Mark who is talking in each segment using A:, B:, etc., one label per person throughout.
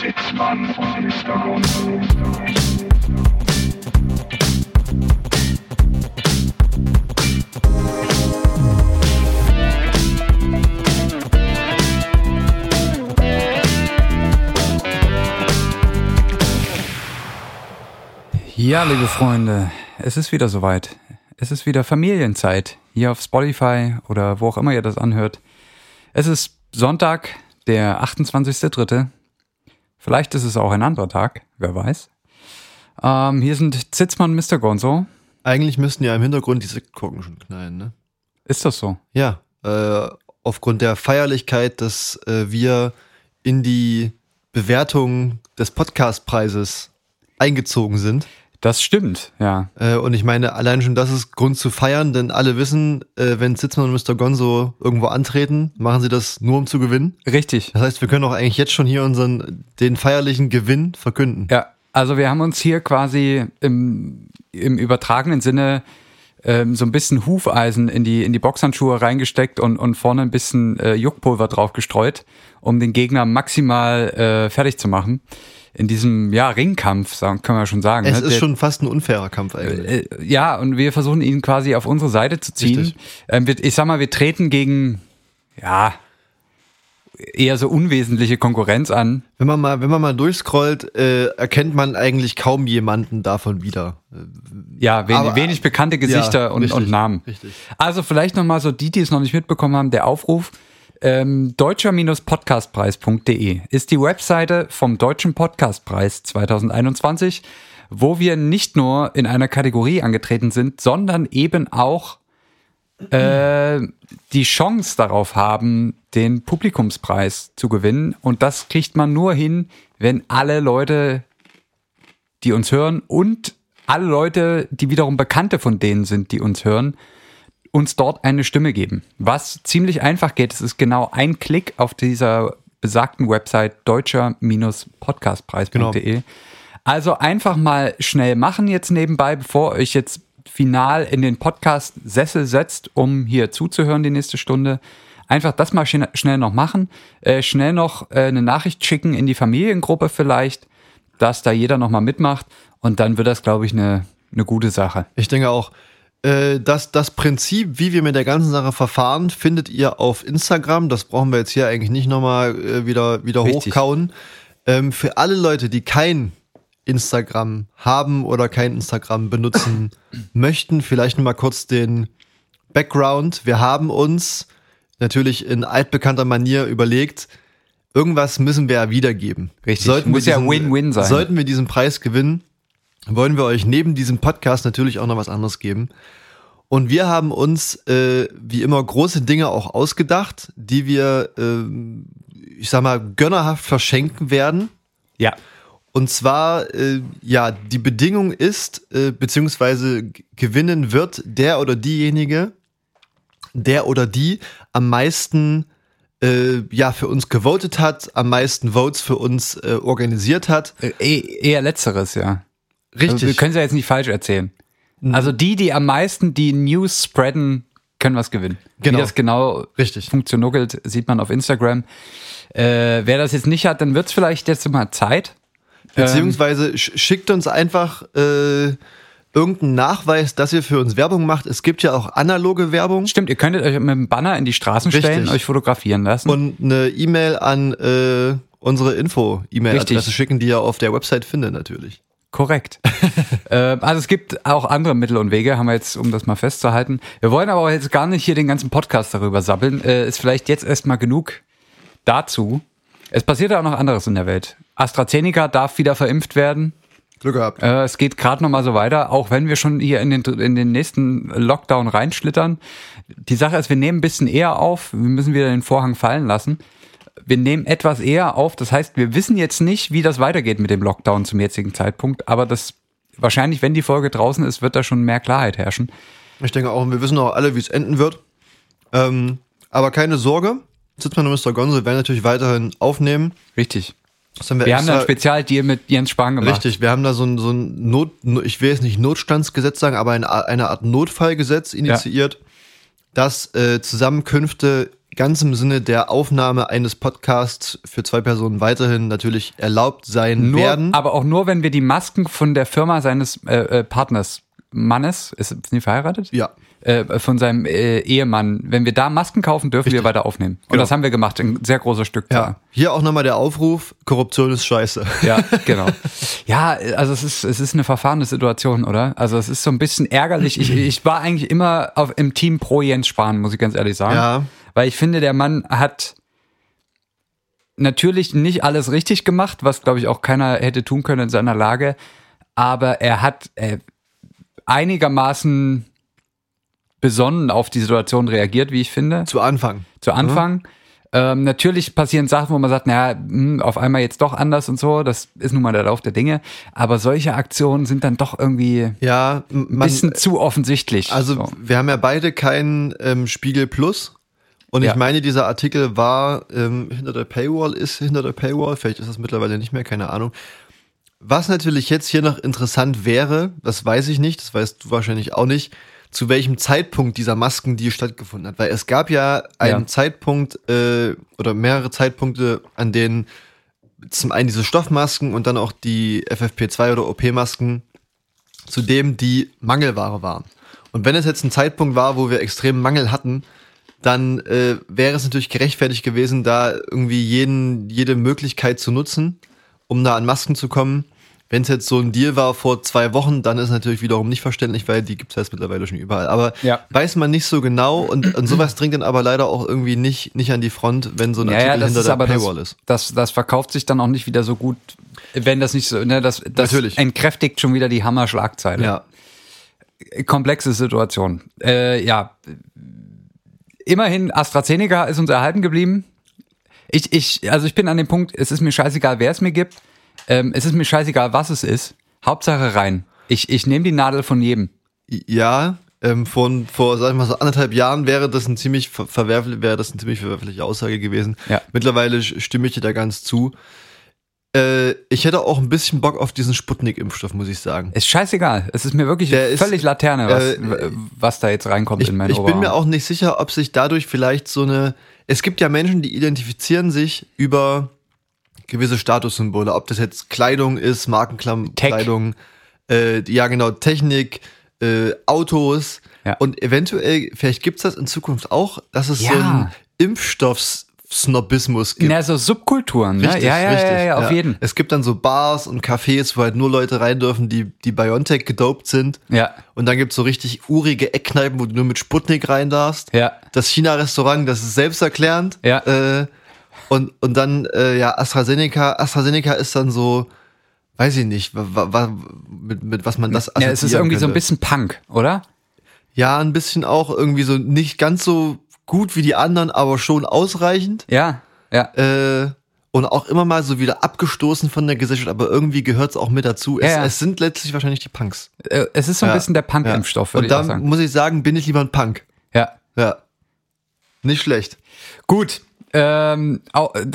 A: Sitzmann und Mr. Gonzo.
B: Ja, liebe Freunde, es ist wieder soweit. Es ist wieder Familienzeit. Hier auf Spotify oder wo auch immer ihr das anhört. Es ist Sonntag, der 28.3. Vielleicht ist es auch ein anderer Tag, wer weiß. Ähm, hier sind Zitzmann und Mr. Gonzo.
C: Eigentlich müssten ja im Hintergrund diese Glocken schon knallen, ne?
B: Ist das so?
C: Ja, äh, aufgrund der Feierlichkeit, dass äh, wir in die Bewertung des Podcastpreises eingezogen sind.
B: Das stimmt, ja.
C: Äh, und ich meine, allein schon das ist Grund zu feiern, denn alle wissen, äh, wenn Sitzmann und Mr. Gonzo irgendwo antreten, machen sie das nur um zu gewinnen.
B: Richtig.
C: Das heißt, wir können auch eigentlich jetzt schon hier unseren, den feierlichen Gewinn verkünden.
B: Ja, also wir haben uns hier quasi im, im übertragenen Sinne ähm, so ein bisschen Hufeisen in die, in die Boxhandschuhe reingesteckt und, und vorne ein bisschen äh, Juckpulver drauf gestreut, um den Gegner maximal äh, fertig zu machen. In diesem ja, Ringkampf, sagen, können wir schon sagen.
C: Es
B: ne?
C: ist
B: Der-
C: schon fast ein unfairer Kampf eigentlich.
B: äh, ja, und wir versuchen ihn quasi auf unsere Seite zu ziehen. Ähm, wir, ich sag mal, wir treten gegen, ja, eher so unwesentliche Konkurrenz an.
C: Wenn man mal, wenn man mal durchscrollt, äh, erkennt man eigentlich kaum jemanden davon wieder.
B: Ja, wenig,
C: Aber-
B: wenig bekannte Gesichter
C: Ja,
B: und,
C: richtig,
B: und Namen.
C: richtig.
B: Also vielleicht nochmal so die, die es noch nicht mitbekommen haben, der Aufruf. Ähm, deutscher-podcastpreis.de ist die Webseite vom Deutschen Podcastpreis 2021, wo wir nicht nur in einer Kategorie angetreten sind, sondern eben auch äh, die Chance darauf haben, den Publikumspreis zu gewinnen. Und das kriegt man nur hin, wenn alle Leute die uns hören und alle Leute, die wiederum Bekannte von denen sind, die uns hören, uns dort eine Stimme geben. Was ziemlich einfach geht, es ist genau ein Klick auf dieser besagten Website deutscher-podcastpreis.de. Also einfach mal schnell machen jetzt nebenbei, bevor ihr euch jetzt final in den Podcast-Sessel setzt, um hier zuzuhören die nächste Stunde. Einfach das mal schn- schnell noch machen, äh, schnell noch äh, eine Nachricht schicken in die Familiengruppe vielleicht, dass da jeder noch mal mitmacht und dann wird das, glaube ich, eine, eine gute Sache.
C: Ich denke auch, äh, das, das Prinzip, wie wir mit der ganzen Sache verfahren, findet ihr auf Instagram. Das brauchen wir jetzt hier eigentlich nicht nochmal äh, wieder, wieder
B: Richtig.
C: hochkauen. Ähm, für alle Leute, die kein Instagram haben oder kein Instagram benutzen möchten, vielleicht mal kurz den Background. Wir haben uns natürlich in altbekannter Manier überlegt, irgendwas müssen wir ja wiedergeben.
B: Richtig.
C: Sollten
B: Muss
C: wir
B: ja Win-Win sein.
C: Sollten wir diesen Preis gewinnen, wollen wir euch neben diesem Podcast natürlich auch noch was anderes geben. Und wir haben uns, äh, wie immer, große Dinge auch ausgedacht, die wir, ähm, ich sag mal, gönnerhaft verschenken werden.
B: Ja.
C: Und zwar, äh, ja, die Bedingung ist, äh, beziehungsweise gewinnen wird der oder diejenige, der oder die am meisten äh, ja für uns gewotet hat, am meisten Votes für uns äh, organisiert hat.
B: Äh, eh- eher letzteres, ja. Also
C: Richtig.
B: wir können es ja jetzt nicht falsch erzählen. Also die, die am meisten die News spreaden, können was gewinnen.
C: Genau.
B: Wie das genau
C: Richtig.
B: funktioniert, sieht man auf Instagram. Äh, wer das jetzt nicht hat, dann wird es vielleicht jetzt mal Zeit.
C: Beziehungsweise sch- schickt uns einfach äh, irgendeinen Nachweis, dass ihr für uns Werbung macht. Es gibt ja auch analoge Werbung
B: Stimmt, ihr könntet euch mit dem Banner in die Straßen stellen,
C: Richtig.
B: euch fotografieren lassen.
C: und eine E-Mail an äh, unsere Info-E-Mail-Adresse schicken, die ihr auf der Website findet natürlich.
B: Korrekt. äh, also es gibt auch andere Mittel und Wege, haben wir jetzt, um das mal festzuhalten. Wir wollen aber jetzt gar nicht hier den ganzen Podcast darüber sabbeln. Äh, ist vielleicht jetzt erstmal genug dazu. Es passiert auch noch anderes in der Welt. AstraZeneca darf wieder verimpft werden.
C: Glück gehabt.
B: Äh, es geht gerade noch mal so weiter, auch wenn wir schon hier in den, in den nächsten Lockdown reinschlittern. Die Sache ist, wir nehmen ein bisschen eher auf. Wir müssen wieder den Vorhang fallen lassen. Wir nehmen etwas eher auf. Das heißt, wir wissen jetzt nicht, wie das weitergeht mit dem Lockdown zum jetzigen Zeitpunkt. Aber das wahrscheinlich, wenn die Folge draußen ist, wird da schon mehr Klarheit herrschen.
C: Ich denke auch, wir wissen auch alle, wie es enden wird. Ähm, aber keine Sorge, Sitzmann und Mr. Gonzo werden natürlich weiterhin aufnehmen.
B: Richtig.
C: Haben wir,
B: Wir haben da ein Spezialdeal mit Jens Spahn gemacht.
C: Richtig, wir haben da so ein, so ein Not, ich will jetzt nicht Notstandsgesetz sagen, aber eine, Art- eine Art Notfallgesetz initiiert, dass äh, Zusammenkünfte ganz im Sinne der Aufnahme eines Podcasts für zwei Personen weiterhin natürlich erlaubt sein
B: Nur,
C: werden.
B: aber auch nur, wenn wir die Masken von der Firma seines äh, äh, Partners, Mannes, ist, sind die verheiratet?
C: Ja.
B: Äh, von seinem äh, Ehemann. Wenn wir da Masken kaufen, dürfen wir weiter aufnehmen. Und
C: Genau.
B: das haben wir gemacht, in sehr großer Stückzahl.
C: Ja. Hier auch nochmal der Aufruf, Korruption ist scheiße.
B: Ja, genau. Ja, also es ist, es ist eine verfahrene Situation, oder? Also es ist so ein bisschen ärgerlich. Ich, ich war eigentlich immer auf, im Team pro Jens Spahn, muss ich ganz ehrlich sagen.
C: Ja.
B: Weil ich finde, der Mann hat natürlich nicht alles richtig gemacht, was, glaube ich, auch keiner hätte tun können in seiner Lage. Aber er hat äh, einigermaßen besonnen auf die Situation reagiert, wie ich finde
C: Zu Anfang.
B: zu Anfang. Ähm, natürlich passieren Sachen, wo man sagt, naja, hm, auf einmal jetzt doch anders und so. Das ist nun mal der Lauf der Dinge. Aber solche Aktionen sind dann doch irgendwie
C: Ja, m-
B: ein
C: man,
B: bisschen zu offensichtlich.
C: also
B: so.
C: wir haben ja beide keinen ähm, Spiegel Plus. Und ich
B: Ja.
C: meine, dieser Artikel war ähm, hinter der Paywall, ist hinter der Paywall, vielleicht ist das mittlerweile nicht mehr, keine Ahnung. Was natürlich jetzt hier noch interessant wäre, das weiß ich nicht, das weißt du wahrscheinlich auch nicht, zu welchem Zeitpunkt dieser Maskendeal stattgefunden hat. Weil es gab ja einen
B: Ja.
C: Zeitpunkt äh, oder mehrere Zeitpunkte, an denen zum einen diese Stoffmasken und dann auch die FFP2 oder OP-Masken zudem die Mangelware waren. Und wenn es jetzt ein Zeitpunkt war, wo wir extremen Mangel hatten, dann äh, wäre es natürlich gerechtfertigt gewesen, da irgendwie jeden, jede Möglichkeit zu nutzen, um da an Masken zu kommen. Wenn es jetzt so ein Deal war vor zwei Wochen, dann ist es natürlich wiederum nicht verständlich, weil die gibt es jetzt mittlerweile schon überall. Aber
B: Ja.
C: weiß man nicht so genau und, und sowas dringt dann aber leider auch irgendwie nicht, nicht an die Front, wenn so ein
B: ja,
C: Artikel
B: ja,
C: hinter
B: ist
C: der Paywall
B: das,
C: ist.
B: das, das verkauft sich dann auch nicht wieder so gut, wenn das nicht so, ne, das, das
C: Natürlich.
B: entkräftigt schon wieder die Hammer-Schlagzeile.
C: Ja.
B: komplexe Situation. Äh, ja, immerhin AstraZeneca ist uns erhalten geblieben. Ich, ich, also ich bin an dem Punkt, es ist mir scheißegal, wer es mir gibt. Ähm, es ist mir scheißegal, was es ist. Hauptsache rein. Ich, ich nehme die Nadel von jedem.
C: Ja, ähm, von, vor, sag ich mal, so anderthalb Jahren wäre das ein ziemlich ver verwerflich, wäre das eine ziemlich verwerfliche Aussage gewesen.
B: Ja.
C: Mittlerweile stimme ich dir da ganz zu. Äh, ich hätte auch ein bisschen Bock auf diesen Sputnik-Impfstoff, muss ich sagen.
B: Ist scheißegal. Es ist mir wirklich
C: Der ist-
B: völlig Laterne, was,
C: äh,
B: was da jetzt reinkommt
C: Ich,
B: in mein
C: ich bin
B: Oberarm.
C: mir auch nicht sicher, ob sich dadurch vielleicht so eine. Es gibt ja Menschen, die identifizieren sich über gewisse Statussymbole, ob das jetzt Kleidung ist, Markenkleidung, äh, ja genau, Technik, äh, Autos.
B: Ja.
C: Und eventuell, vielleicht gibt's das in Zukunft auch, dass es so
B: Ja.
C: einen Impfstoffsnobismus gibt.
B: Na, so Subkulturen, ne?
C: Richtig,
B: ja, ja,
C: richtig.
B: ja, ja, auf jeden.
C: Es gibt dann so Bars und Cafés, wo halt nur Leute rein dürfen, die, die BioNTech gedopt sind.
B: Ja,
C: Und dann gibt's so richtig urige Eckkneipen, wo du nur mit Sputnik rein darfst.
B: ja.
C: Das China-Restaurant, das ist selbsterklärend.
B: Ja.
C: Äh, und, und dann, äh, ja, AstraZeneca. AstraZeneca ist dann so, weiß ich nicht, mit, mit was man das
B: Ja, es ist irgendwie so ein
C: könnte.
B: bisschen Punk, oder?
C: Ja, ein bisschen auch irgendwie so nicht ganz so gut wie die anderen, aber schon ausreichend.
B: Ja, ja.
C: Äh, und auch immer mal so wieder abgestoßen von der Gesellschaft, aber irgendwie gehört's auch mit dazu. Es,
B: Ja, ja.
C: es sind letztlich wahrscheinlich die Punks.
B: Äh, Es ist so ein
C: Ja.
B: bisschen der Punk-Impfstoff, würde
C: Und da
B: sagen.
C: muss ich sagen, bin ich lieber ein Punk.
B: Ja.
C: Ja. Nicht schlecht.
B: Gut. Ähm,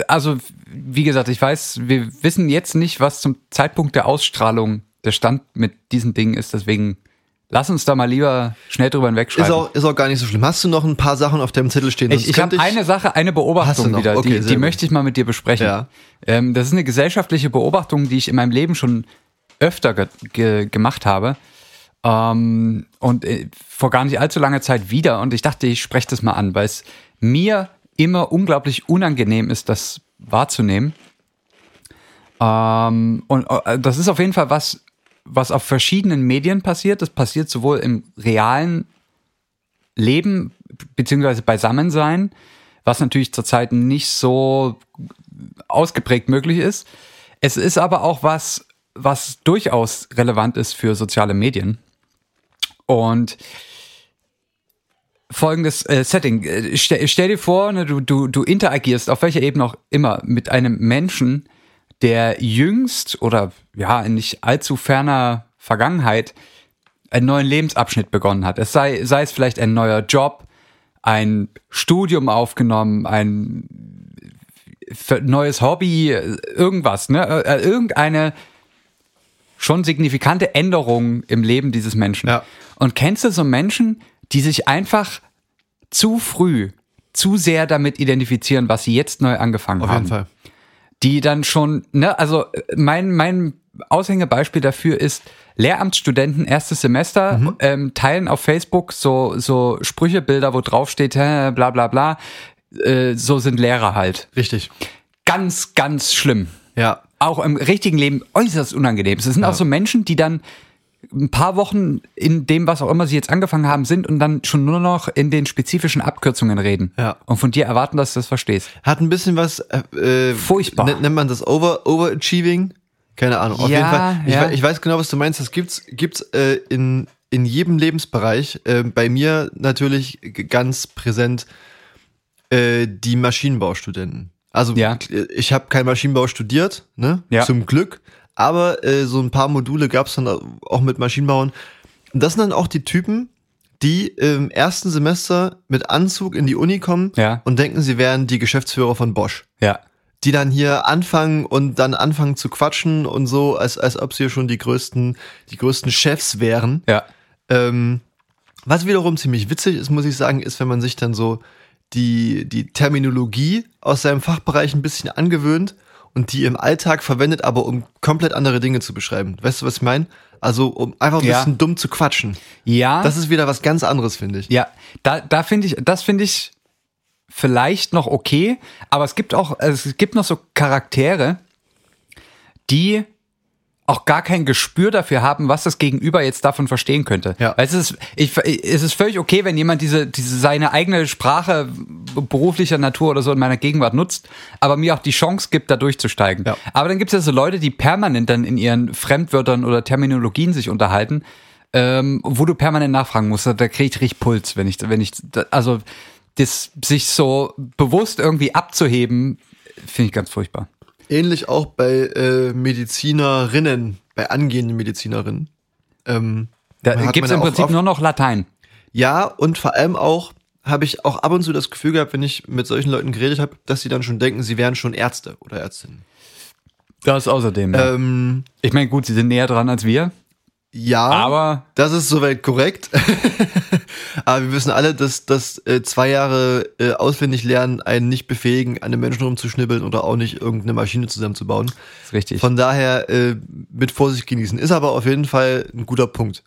B: also, wie gesagt, ich weiß, wir wissen jetzt nicht, was zum Zeitpunkt der Ausstrahlung der Stand mit diesen Dingen ist. Deswegen lass uns da mal lieber schnell drüber
C: Ist
B: hinwegschreiben.
C: auch, ist auch gar nicht so schlimm. Hast du noch ein paar Sachen auf deinem Zettel stehen?
B: ich
C: Sonst
B: ich habe eine Sache, eine Beobachtung wieder,
C: Okay,
B: die, die möchte ich mal mit dir besprechen.
C: Ja.
B: Ähm, das ist eine gesellschaftliche Beobachtung, die ich in meinem Leben schon öfter ge ge gemacht habe. Ähm, und äh, vor gar nicht allzu langer Zeit wieder. Und ich dachte, ich spreche das mal an, weil es mir immer unglaublich unangenehm ist, das wahrzunehmen. Ähm, und äh, das ist auf jeden Fall was, was auf verschiedenen Medien passiert. Das passiert sowohl im realen Leben beziehungsweise Beisammensein, was natürlich zurzeit nicht so ausgeprägt möglich ist. Es ist aber auch was, was durchaus relevant ist für soziale Medien. Und folgendes äh, Setting. Äh, Stell, stell dir vor, ne, du, du, du interagierst auf welcher Ebene auch immer mit einem Menschen, der jüngst oder ja, in nicht allzu ferner Vergangenheit einen neuen Lebensabschnitt begonnen hat. Es sei, sei es vielleicht ein neuer Job, ein Studium aufgenommen, ein neues Hobby, irgendwas, ne? Äh, äh, Irgendeine schon signifikante Änderung im Leben dieses Menschen.
C: Ja.
B: Und kennst du so Menschen, die sich einfach zu früh zu sehr damit identifizieren, was sie jetzt neu angefangen
C: Auf
B: haben.
C: jeden Fall.
B: Die dann schon, ne, also äh, mein, mein Aushängebeispiel dafür ist, Lehramtsstudenten erstes Semester
C: Mhm.
B: ähm, teilen auf Facebook so, so Sprüchebilder, wo drauf steht, hä, bla bla bla, äh, so sind Lehrer halt.
C: Richtig.
B: Ganz, ganz schlimm.
C: Ja.
B: Auch im richtigen Leben äußerst unangenehm. Es sind auch so Menschen, die dann ein paar Wochen in dem, was auch immer sie jetzt angefangen haben, sind und dann schon nur noch in den spezifischen Abkürzungen reden.
C: Ja.
B: Und von dir erwarten, dass du das verstehst.
C: Hat ein bisschen was. Äh, äh,
B: Furchtbar.
C: Nennt, nennt man das Over, Overachieving? Keine Ahnung. Auf
B: Ja,
C: jeden Fall. Ich,
B: ja.
C: ich weiß genau, was du meinst. Das gibt's, gibt's äh, in, in jedem Lebensbereich. Äh, bei mir natürlich ganz präsent äh, die Maschinenbaustudenten. Also
B: Ja.
C: ich habe kein Maschinenbau studiert, ne?
B: Ja.
C: Zum Glück. Aber äh, so ein paar Module gab's dann auch mit Maschinenbauen. Und das sind dann auch die Typen, die im ersten Semester mit Anzug in die Uni kommen
B: Ja.
C: und denken, sie wären die Geschäftsführer von Bosch.
B: Ja.
C: Die dann hier anfangen und dann anfangen zu quatschen und so, als, als ob sie schon die größten, die größten Chefs wären.
B: Ja.
C: Ähm, was wiederum ziemlich witzig ist, muss ich sagen, ist, wenn man sich dann so die, die Terminologie aus seinem Fachbereich ein bisschen angewöhnt und die im Alltag verwendet, aber um komplett andere Dinge zu beschreiben. Weißt du, was ich meine? Also, um einfach ein
B: Ja.
C: bisschen dumm zu quatschen.
B: Ja.
C: Das ist wieder was ganz anderes, finde ich.
B: Ja, da, da finde ich, das finde ich vielleicht noch okay, aber es gibt auch, also es gibt noch so Charaktere, die auch gar kein Gespür dafür haben, was das Gegenüber jetzt davon verstehen könnte.
C: Ja.
B: Weil es ist, ich, es ist völlig okay, wenn jemand diese, diese seine eigene Sprache beruflicher Natur oder so in meiner Gegenwart nutzt, aber mir auch die Chance gibt, da durchzusteigen.
C: Ja.
B: Aber dann gibt es ja so Leute, die permanent dann in ihren Fremdwörtern oder Terminologien sich unterhalten, ähm, wo du permanent nachfragen musst. Da kriege ich richtig Puls, wenn ich, wenn ich, also das sich so bewusst irgendwie abzuheben, finde ich ganz furchtbar.
C: Ähnlich auch bei äh, Medizinerinnen, bei angehenden Medizinerinnen. Ähm,
B: Da gibt es im Prinzip
C: oft-
B: nur noch Latein.
C: Ja, und vor allem auch habe ich auch ab und zu das Gefühl gehabt, wenn ich mit solchen Leuten geredet habe, dass sie dann schon denken, sie wären schon Ärzte oder Ärztinnen.
B: Das außerdem. Ja.
C: Ähm,
B: ich meine, gut, sie sind näher dran als wir,
C: ja,
B: aber
C: das ist soweit korrekt. Aber wir wissen alle, dass, dass äh, zwei Jahre äh, auswendig lernen einen nicht befähigen, an einem Menschen rumzuschnibbeln oder auch nicht irgendeine Maschine zusammenzubauen.
B: ist richtig.
C: Von daher äh, mit Vorsicht genießen. Ist aber auf jeden Fall ein guter Punkt.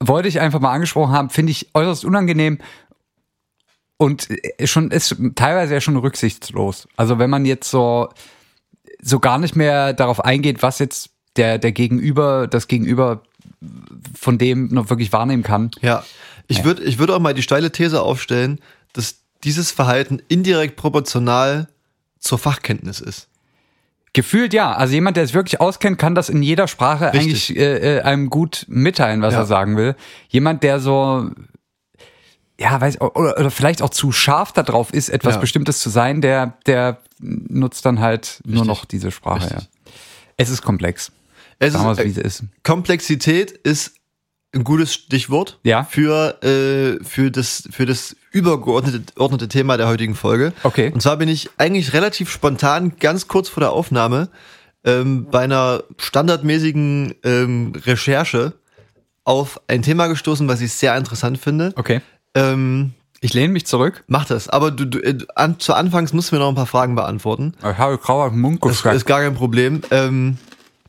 B: wollte ich einfach mal angesprochen haben, finde ich äußerst unangenehm und schon ist teilweise ja schon rücksichtslos. Also wenn man jetzt so so gar nicht mehr darauf eingeht, was jetzt der der Gegenüber das Gegenüber von dem noch wirklich wahrnehmen kann.
C: Ja, ich würde ich würde auch mal die steile These aufstellen, dass dieses Verhalten indirekt proportional zur Fachkenntnis ist.
B: Gefühlt ja. Also jemand, der es wirklich auskennt, kann das in jeder Sprache
C: Richtig.
B: eigentlich äh, äh, einem gut mitteilen, was
C: Ja.
B: er sagen will. Jemand, der so ja, weiß oder, oder vielleicht auch zu scharf darauf ist, etwas
C: Ja.
B: Bestimmtes zu sein, der der nutzt dann halt nur
C: Richtig.
B: noch diese Sprache. Ja. Es ist komplex.
C: Es
B: wir
C: ist,
B: wie
C: äh,
B: es ist.
C: Komplexität ist ein gutes Stichwort
B: Ja.
C: für, äh, für, das, für das übergeordnete geordnete Thema der heutigen Folge.
B: Okay.
C: Und zwar bin ich eigentlich relativ spontan, ganz kurz vor der Aufnahme, ähm, bei einer standardmäßigen ähm, Recherche auf ein Thema gestoßen, was ich sehr interessant finde.
B: Okay.
C: Ähm,
B: Ich lehne mich zurück.
C: mach das, aber du, du äh, an, zu Anfangs musst du mir noch ein paar Fragen beantworten.
B: Ich habe grauer Mund
C: Das
B: gefragt.
C: ist gar kein Problem. Ähm,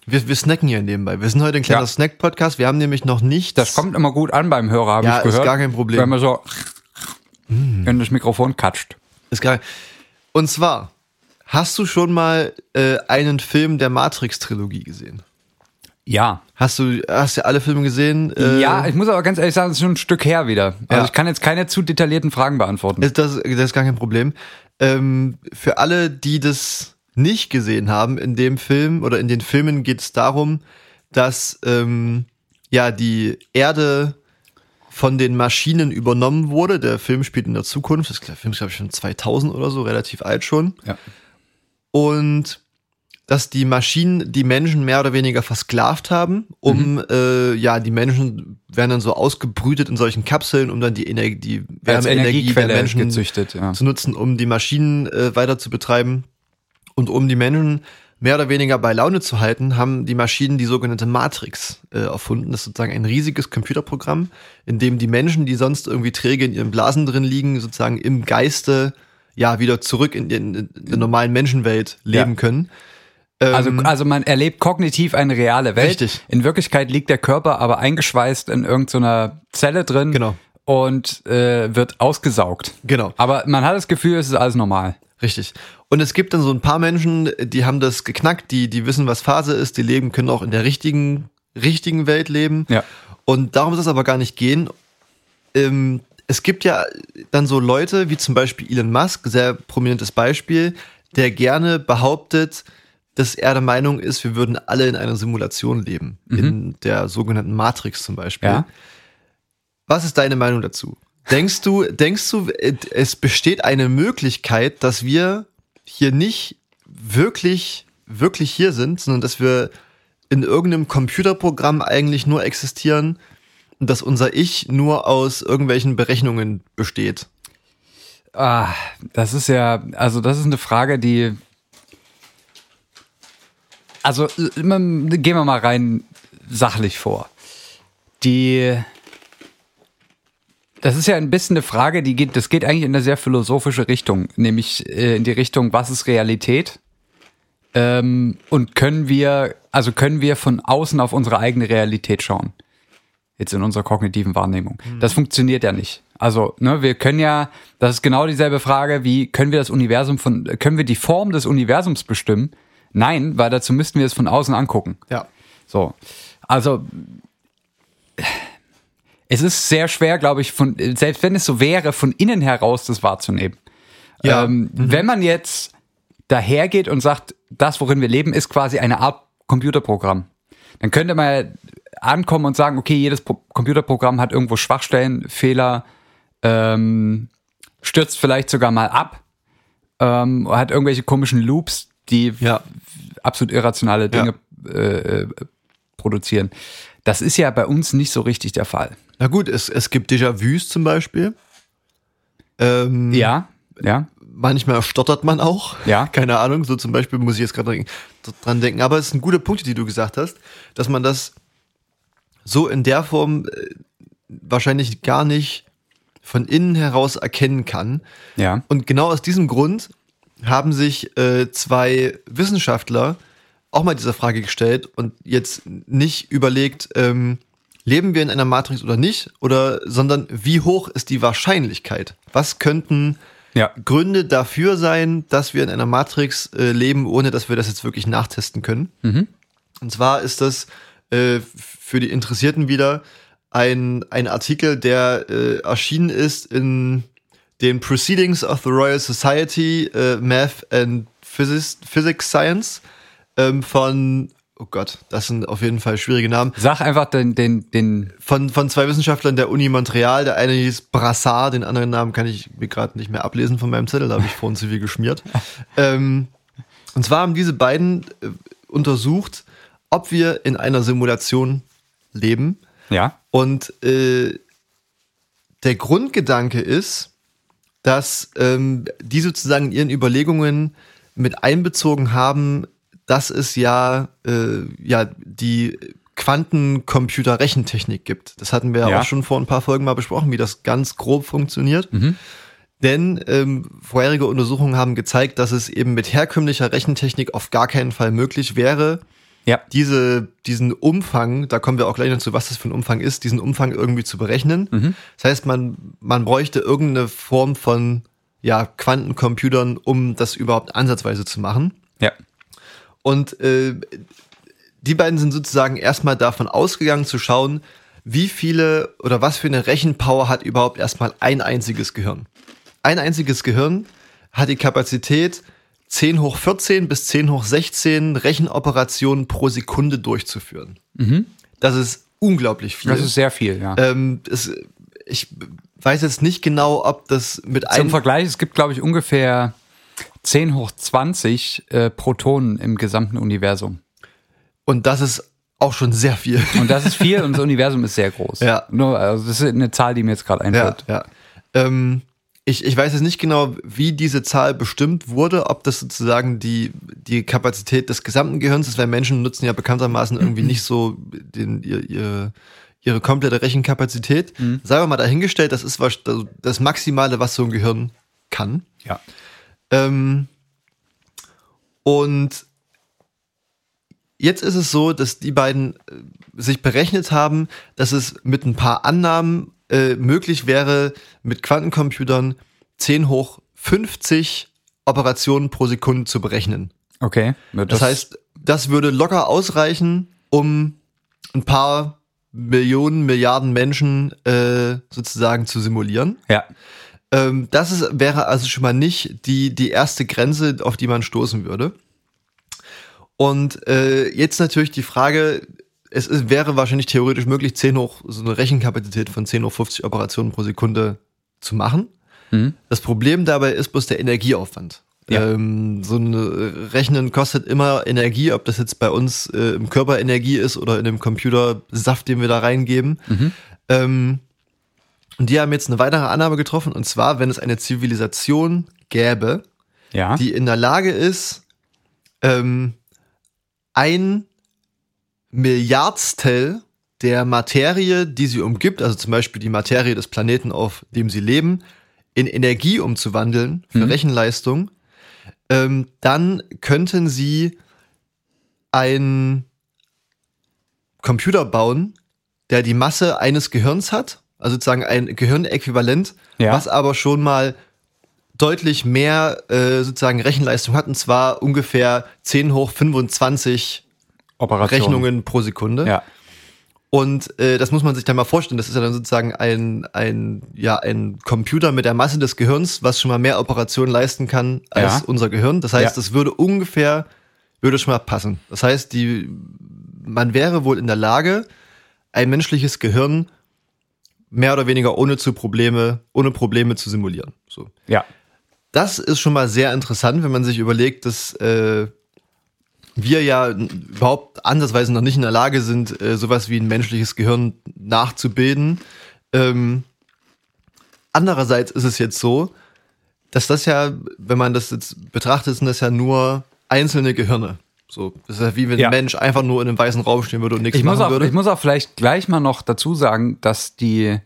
C: wir, wir snacken hier nebenbei. Wir sind heute ein kleiner
B: Ja.
C: Snack-Podcast. Wir haben nämlich noch nichts.
B: Das kommt immer gut an beim Hörer, habe
C: Ja,
B: ich
C: ist
B: gehört.
C: gar kein Problem.
B: Wenn man so wenn das Mikrofon katscht.
C: Ist geil. Und zwar, hast du schon mal äh, einen Film der Matrix-Trilogie gesehen?
B: Ja.
C: Hast du, hast du alle Filme gesehen? Äh,
B: Ja, ich muss aber ganz ehrlich sagen, es ist schon ein Stück her wieder. Also
C: Ja.
B: ich kann jetzt keine zu detaillierten Fragen beantworten.
C: Ist das, das ist gar kein Problem. Ähm, für alle, die das nicht gesehen haben, in dem Film oder in den Filmen geht es darum, dass ähm, ja die Erde von den Maschinen übernommen wurde. Der Film spielt in der Zukunft. Das der Film ist, glaube ich, schon 2000 oder so, relativ alt schon.
B: Ja.
C: und dass die Maschinen die Menschen mehr oder weniger versklavt haben, um
B: Mhm.
C: äh, ja die Menschen werden dann so ausgebrütet in solchen Kapseln, um dann die Energie, die Wärmeenergie der Menschen
B: gezüchtet, ja.
C: zu nutzen, um die Maschinen äh, weiter zu betreiben und um die Menschen mehr oder weniger bei Laune zu halten, haben die Maschinen die sogenannte Matrix äh, erfunden. Das ist sozusagen ein riesiges Computerprogramm, in dem die Menschen, die sonst irgendwie träge in ihren Blasen drin liegen, sozusagen im Geiste ja wieder zurück in, in, in der normalen Menschenwelt leben
B: Ja.
C: können.
B: Also,
C: Ähm,
B: also man erlebt kognitiv eine reale Welt.
C: Richtig.
B: In Wirklichkeit liegt der Körper aber eingeschweißt in irgendeiner Zelle drin
C: Genau.
B: und äh, wird ausgesaugt.
C: Genau.
B: Aber man hat das Gefühl, es ist alles normal.
C: Richtig. Und es gibt dann so ein paar Menschen, die haben das geknackt, die, die wissen, was Phase ist, die leben, können auch in der richtigen, richtigen Welt leben.
B: Ja.
C: Und darum soll es aber gar nicht gehen. Ähm, es gibt ja dann so Leute, wie zum Beispiel Elon Musk, sehr prominentes Beispiel, der gerne behauptet, dass er der Meinung ist, wir würden alle in einer Simulation leben. In der sogenannten Matrix zum Beispiel.
B: Ja.
C: Was ist deine Meinung dazu? Denkst du, denkst du, äh, es besteht eine Möglichkeit, dass wir hier nicht wirklich, wirklich hier sind, sondern dass wir in irgendeinem Computerprogramm eigentlich nur existieren und dass unser Ich nur aus irgendwelchen Berechnungen besteht?
B: Ah, das ist ja, also das ist eine Frage, die. Also äh, gehen wir mal rein sachlich vor. Die. Das ist ja ein bisschen eine Frage, die geht, das geht eigentlich in eine sehr philosophische Richtung, nämlich äh, in die Richtung, was ist Realität? Ähm, und können wir, also können wir von außen auf unsere eigene Realität schauen? Jetzt in unserer kognitiven Wahrnehmung. Das funktioniert ja nicht. Also, ne, wir können ja, das ist genau dieselbe Frage, wie können wir das Universum von, können wir die Form des Universums bestimmen? Nein, weil dazu müssten wir es von außen angucken.
C: Ja.
B: So. Also, es ist sehr schwer, glaube ich, von, selbst wenn es so wäre, von innen heraus das wahrzunehmen.
C: Ja.
B: Ähm, Wenn man jetzt dahergeht und sagt, das, worin wir leben, ist quasi eine Art Computerprogramm, dann könnte man ja ankommen und sagen, okay, jedes Pro Computerprogramm hat irgendwo Schwachstellen, Fehler, ähm, stürzt vielleicht sogar mal ab, ähm, hat irgendwelche komischen Loops, die
C: Ja.
B: absolut irrationale Dinge äh, äh, produzieren. Das ist ja bei uns nicht so richtig der Fall.
C: Na gut, es, es gibt Déjà-vus zum Beispiel. Ähm,
B: Ja, ja,
C: Manchmal stottert man auch.
B: Ja.
C: Keine Ahnung. So zum Beispiel muss ich jetzt gerade dran- denken. Aber es sind gute Punkte, die du gesagt hast, dass man das so in der Form äh, wahrscheinlich gar nicht von innen heraus erkennen kann.
B: ja.
C: Und genau aus diesem Grund haben sich äh, zwei Wissenschaftler auch mal diese Frage gestellt und jetzt nicht überlegt, ähm, leben wir in einer Matrix oder nicht, oder sondern wie hoch ist die Wahrscheinlichkeit? Was könnten
B: Ja.
C: Gründe dafür sein, dass wir in einer Matrix äh, leben, ohne dass wir das jetzt wirklich nachtesten können? Und zwar ist das äh, für die Interessierten wieder ein, ein Artikel, der äh, erschienen ist in den Proceedings of the Royal Society äh, Math and Physics, Physics Science ähm, von, oh Gott, das sind auf jeden Fall schwierige Namen,
B: Sag einfach den, den, den,
C: von, von zwei Wissenschaftlern der Uni Montreal. Der eine hieß Brassard, den anderen Namen kann ich mir gerade nicht mehr ablesen von meinem Zettel, da habe ich vorhin zu viel geschmiert. ähm, und zwar haben diese beiden äh, untersucht, ob wir in einer Simulation leben.
B: ja,
C: Und äh, der Grundgedanke ist, dass ähm, die sozusagen in ihren Überlegungen mit einbezogen haben, dass es ja, äh, ja die Quantencomputer-Rechentechnik gibt. Das hatten wir ja auch schon vor ein paar Folgen mal besprochen, wie das ganz grob funktioniert. Denn ähm, vorherige Untersuchungen haben gezeigt, dass es eben mit herkömmlicher Rechentechnik auf gar keinen Fall möglich wäre,
B: ja,
C: diese, diesen Umfang, da kommen wir auch gleich noch zu, was das für ein Umfang ist, diesen Umfang irgendwie zu berechnen. Das heißt, man, man bräuchte irgendeine Form von ja, Quantencomputern, um das überhaupt ansatzweise zu machen.
B: ja,
C: Und äh, die beiden sind sozusagen erstmal davon ausgegangen zu schauen, wie viele oder was für eine Rechenpower hat überhaupt erstmal ein einziges Gehirn. Ein einziges Gehirn hat die Kapazität, 10 hoch 14 bis 10 hoch 16 Rechenoperationen pro Sekunde durchzuführen. Das ist unglaublich viel.
B: das ist sehr viel, ja.
C: ähm, es, ich weiß jetzt nicht genau, ob das mit
B: Zum
C: einem
B: Vergleich, es gibt, glaube ich, ungefähr 10 hoch 20 äh, Protonen im gesamten Universum.
C: und das ist auch schon sehr viel.
B: Und das ist viel und das Universum ist sehr groß.
C: Ja.
B: Nur, also das ist eine Zahl, die mir jetzt gerade
C: Ja,
B: einfällt.
C: ja. Ähm, ich, ich weiß jetzt nicht genau, wie diese Zahl bestimmt wurde, ob das sozusagen die, die Kapazität des gesamten Gehirns ist, weil Menschen nutzen ja bekanntermaßen irgendwie nicht so den, ihr, ihr, ihre komplette Rechenkapazität. Sagen wir mal dahingestellt, das ist was, das Maximale, was so ein Gehirn kann.
B: Ja.
C: Ähm, und jetzt ist es so, dass die beiden äh, sich berechnet haben, dass es mit ein paar Annahmen äh, möglich wäre, mit Quantencomputern 10 hoch 50 Operationen pro Sekunde zu berechnen.
B: Okay. Ja,
C: Das, heißt, das würde locker ausreichen, um ein paar Millionen, Milliarden Menschen äh, sozusagen zu simulieren.
B: Ja.
C: Ähm, das ist, wäre also schon mal nicht die, die erste Grenze, auf die man stoßen würde. Und äh, jetzt natürlich die Frage, es ist, wäre wahrscheinlich theoretisch möglich, 10 hoch, so eine Rechenkapazität von 10 hoch 50 Operationen pro Sekunde zu machen.
B: Mhm.
C: Das Problem dabei ist bloß der Energieaufwand.
B: Ja.
C: Ähm, so ein Rechnen kostet immer Energie, ob das jetzt bei uns äh, im Körper Energie ist oder in dem Computer Saft, den wir da reingeben. Ähm, und die haben jetzt eine weitere Annahme getroffen, und zwar, wenn es eine Zivilisation gäbe,
B: Ja.
C: die in der Lage ist, ähm, ein Milliardstel der Materie, die sie umgibt, also zum Beispiel die Materie des Planeten, auf dem sie leben, in Energie umzuwandeln für Rechenleistung, ähm, dann könnten sie einen Computer bauen, der die Masse eines Gehirns hat, also sozusagen ein Gehirnäquivalent,
B: Ja.
C: was aber schon mal deutlich mehr äh, sozusagen Rechenleistung hat, und zwar ungefähr 10 hoch 25
B: Operation.
C: Rechnungen pro Sekunde.
B: Ja.
C: Und äh, das muss man sich dann mal vorstellen. Das ist ja dann sozusagen ein, ein, ja, ein Computer mit der Masse des Gehirns, was schon mal mehr Operationen leisten kann als
B: Ja.
C: unser Gehirn. Das heißt,
B: Ja.
C: das würde ungefähr, würde schon mal passen. Das heißt, die, man wäre wohl in der Lage, ein menschliches Gehirn mehr oder weniger ohne zu Probleme, ohne Probleme zu simulieren. So.
B: Ja.
C: Das ist schon mal sehr interessant, wenn man sich überlegt, dass äh, wir ja überhaupt andersweise noch nicht in der Lage sind, äh, sowas wie ein menschliches Gehirn nachzubilden. Ähm, andererseits ist es jetzt so, dass das ja, wenn man das jetzt betrachtet, sind das ja nur einzelne Gehirne. So, das ist ja wie wenn
B: Ja.
C: ein Mensch einfach nur in einem weißen Raum stehen würde und nichts
B: Ich muss,
C: machen
B: auch,
C: würde.
B: ich muss auch vielleicht gleich mal noch dazu sagen, dass die,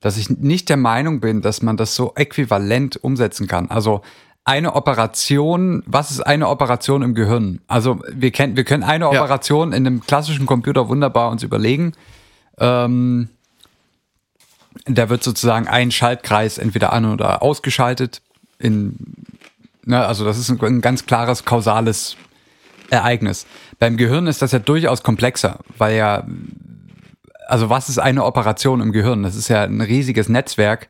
B: dass ich nicht der Meinung bin, dass man das so äquivalent umsetzen kann. Also eine Operation, was ist eine Operation im Gehirn? Also wir kennen, wir können eine
C: Ja.
B: Operation in einem klassischen Computer wunderbar uns überlegen. Ähm, da wird sozusagen ein Schaltkreis entweder an oder ausgeschaltet. In, ne, also das ist ein, ein ganz klares kausales Ereignis. Beim Gehirn ist das ja durchaus komplexer, weil ja, also was ist eine Operation im Gehirn? Das ist ja ein riesiges Netzwerk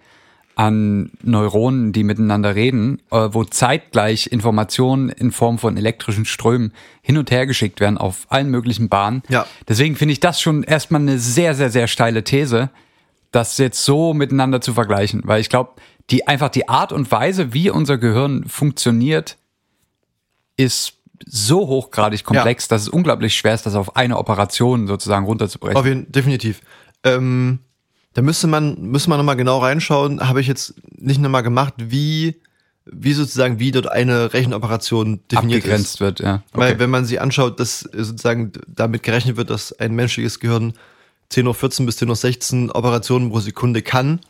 B: an Neuronen, die miteinander reden, äh, wo zeitgleich Informationen in Form von elektrischen Strömen hin und her geschickt werden auf allen möglichen Bahnen.
C: Ja.
B: Deswegen finde ich das schon erstmal eine sehr, sehr, sehr steile These, das jetzt so miteinander zu vergleichen, weil ich glaube, die einfach die Art und Weise, wie unser Gehirn funktioniert, ist so hochgradig komplex, dass es unglaublich schwer ist, das auf eine Operation sozusagen runterzubrechen.
C: Auf jeden definitiv. Ähm, da müsste man, müsste man nochmal genau reinschauen. Habe ich jetzt nicht nochmal gemacht, wie, wie sozusagen, wie dort eine Rechenoperation definiert
B: abgegrenzt
C: ist.
B: wird, ja.
C: Weil wenn man sich anschaut, dass sozusagen damit gerechnet wird, dass ein menschliches Gehirn 10.14 bis 10.16 Operationen pro Sekunde kann,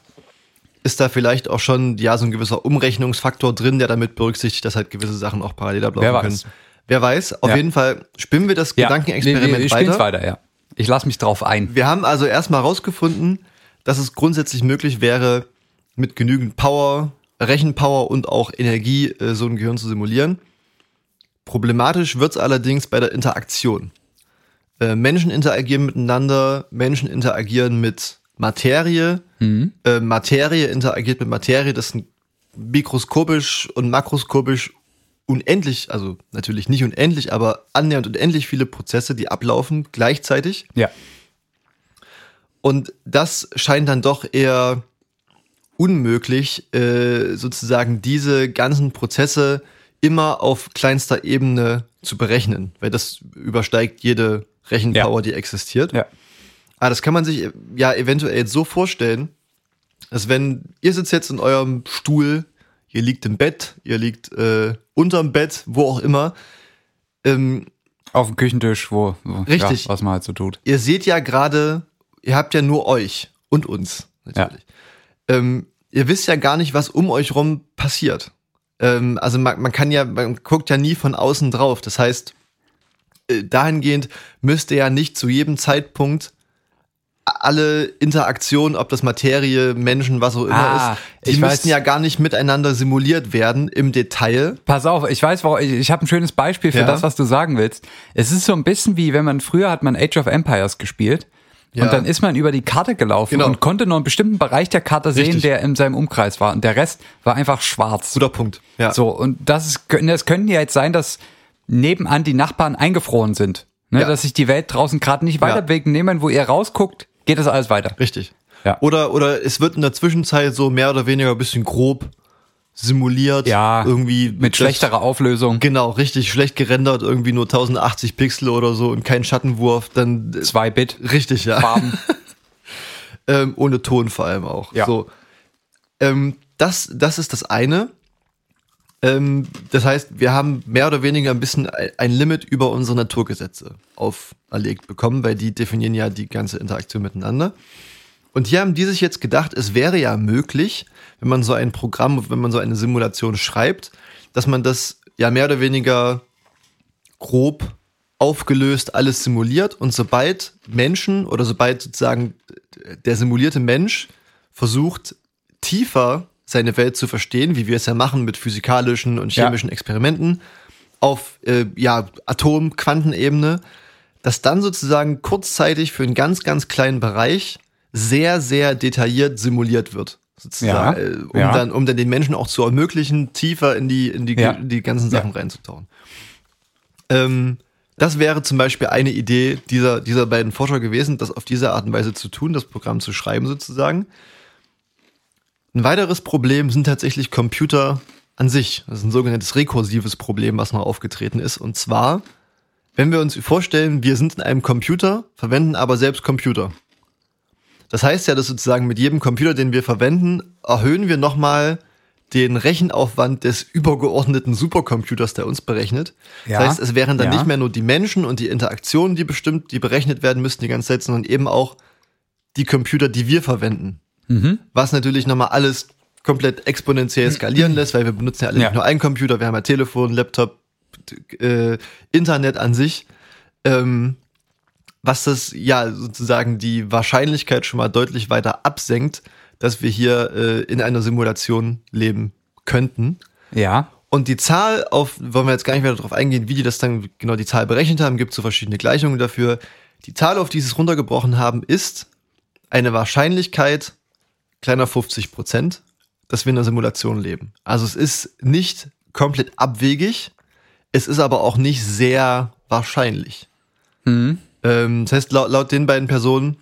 C: ist da vielleicht auch schon ja so ein gewisser Umrechnungsfaktor drin, der damit berücksichtigt, dass halt gewisse Sachen auch parallel ablaufen können. Wer weiß, auf
B: Ja.
C: jeden Fall spinnen wir das
B: ja.
C: Gedankenexperiment
B: wir
C: weiter.
B: spielen's weiter, ja. Ich lasse mich drauf ein.
C: Wir haben also erstmal rausgefunden, dass es grundsätzlich möglich wäre, mit genügend Power, Rechenpower und auch Energie äh, so ein Gehirn zu simulieren. Problematisch wird's allerdings bei der Interaktion. Äh, Menschen interagieren miteinander, Menschen interagieren mit Materie, äh, Materie interagiert mit Materie, das sind mikroskopisch und makroskopisch unendlich, also natürlich nicht unendlich, aber annähernd unendlich viele Prozesse, die ablaufen gleichzeitig.
B: Ja.
C: Und das scheint dann doch eher unmöglich, äh, sozusagen diese ganzen Prozesse immer auf kleinster Ebene zu berechnen, weil das übersteigt jede Rechenpower,
B: Ja.
C: die existiert.
B: Ja.
C: Ah, das kann man sich äh, ja eventuell jetzt so vorstellen, dass wenn ihr sitzt jetzt in eurem Stuhl, ihr liegt im Bett, ihr liegt äh, unterm Bett, wo auch immer, ähm,
B: Auf dem Küchentisch, wo, wo
C: Richtig.
B: Ja, was man halt so tut.
C: ihr seht ja gerade, ihr habt ja nur euch und uns natürlich. Ähm, ihr wisst ja gar nicht, was um euch rum passiert. Ähm, also man, man kann ja, man guckt ja nie von außen drauf. Das heißt, äh, dahingehend müsste ja nicht zu jedem Zeitpunkt alle Interaktionen, ob das Materie, Menschen, was auch immer
B: Ah,
C: ist, die müssten
B: weiß.
C: ja gar nicht miteinander simuliert werden im Detail.
B: Pass auf, ich weiß, warum, ich, ich habe ein schönes Beispiel für
C: Ja.
B: das, was du sagen willst. Es ist so ein bisschen wie, wenn man früher hat man Age of Empires gespielt.
C: Ja.
B: Und dann ist man über die Karte gelaufen
C: Genau.
B: und konnte nur einen bestimmten Bereich der Karte sehen,
C: Richtig.
B: der in seinem Umkreis war. Und der Rest war einfach schwarz.
C: Guter Punkt. Ja.
B: So, und das, ist, das könnte ja jetzt sein, dass nebenan die Nachbarn eingefroren sind. Ne,
C: Ja.
B: Dass sich die Welt draußen gerade nicht weiter
C: Ja.
B: bewegt. Nehmen, wo ihr rausguckt, geht das alles weiter.
C: Richtig.
B: Ja.
C: Oder, oder es wird in der Zwischenzeit so mehr oder weniger ein bisschen grob simuliert.
B: Ja,
C: Irgendwie
B: Mit schlechterer Auflösung.
C: Genau, richtig schlecht gerendert, irgendwie nur 1080 Pixel oder so und kein Schattenwurf, dann äh,
B: 2 Bit.
C: richtig, ja.
B: Farben.
C: Ähm, ohne Ton vor allem auch.
B: Ja.
C: So. Ähm, das, das ist das eine. Ähm, das heißt, wir haben mehr oder weniger ein bisschen ein Limit über unsere Naturgesetze auferlegt bekommen, weil die definieren ja die ganze Interaktion miteinander. Und hier haben die sich jetzt gedacht, es wäre ja möglich, wenn man so ein Programm, wenn man so eine Simulation schreibt, dass man das ja mehr oder weniger grob aufgelöst alles simuliert und sobald Menschen oder sobald sozusagen der simulierte Mensch versucht, tiefer seine Welt zu verstehen, wie wir es ja machen mit physikalischen und
B: Ja.
C: chemischen Experimenten, auf äh, ja, Atom-, Quantenebene, dass dann sozusagen kurzzeitig für einen ganz, ganz kleinen Bereich sehr, sehr detailliert simuliert wird. Sozusagen,
B: Ja,
C: äh, um,
B: ja.
C: dann, um dann den Menschen auch zu ermöglichen, tiefer in die, in die,
B: Ja.
C: in die ganzen Sachen reinzutauchen. Ähm, das wäre zum Beispiel eine Idee dieser, dieser beiden Forscher gewesen, das auf diese Art und Weise zu tun, das Programm zu schreiben sozusagen. Ein weiteres Problem sind tatsächlich Computer an sich. Das ist ein sogenanntes rekursives Problem, was noch aufgetreten ist. Und zwar, wenn wir uns vorstellen, wir sind in einem Computer, verwenden aber selbst Computer. Das heißt ja, dass sozusagen mit jedem Computer, den wir verwenden, erhöhen wir nochmal den Rechenaufwand des übergeordneten Supercomputers, der uns berechnet.
B: Ja.
C: Das heißt, es wären dann
B: Ja.
C: nicht mehr nur die Menschen und die Interaktionen, die bestimmt, die berechnet werden müssten die ganze Zeit, sondern eben auch die Computer, die wir verwenden. Was natürlich nochmal alles komplett exponentiell skalieren lässt, weil wir benutzen ja alle
B: Ja.
C: nicht nur einen Computer, wir haben ja Telefon, Laptop, äh, Internet an sich. Ähm, was das ja sozusagen die Wahrscheinlichkeit schon mal deutlich weiter absenkt, dass wir hier äh, in einer Simulation leben könnten.
B: Ja.
C: Und die Zahl auf, wollen wir jetzt gar nicht mehr darauf eingehen, wie die das dann genau die Zahl berechnet haben, gibt so verschiedene Gleichungen dafür. Die Zahl, auf die sie es runtergebrochen haben, ist eine Wahrscheinlichkeit kleiner 50 Prozent, dass wir in einer Simulation leben. Also es ist nicht komplett abwegig, es ist aber auch nicht sehr wahrscheinlich. Ähm, das heißt, laut, laut den beiden Personen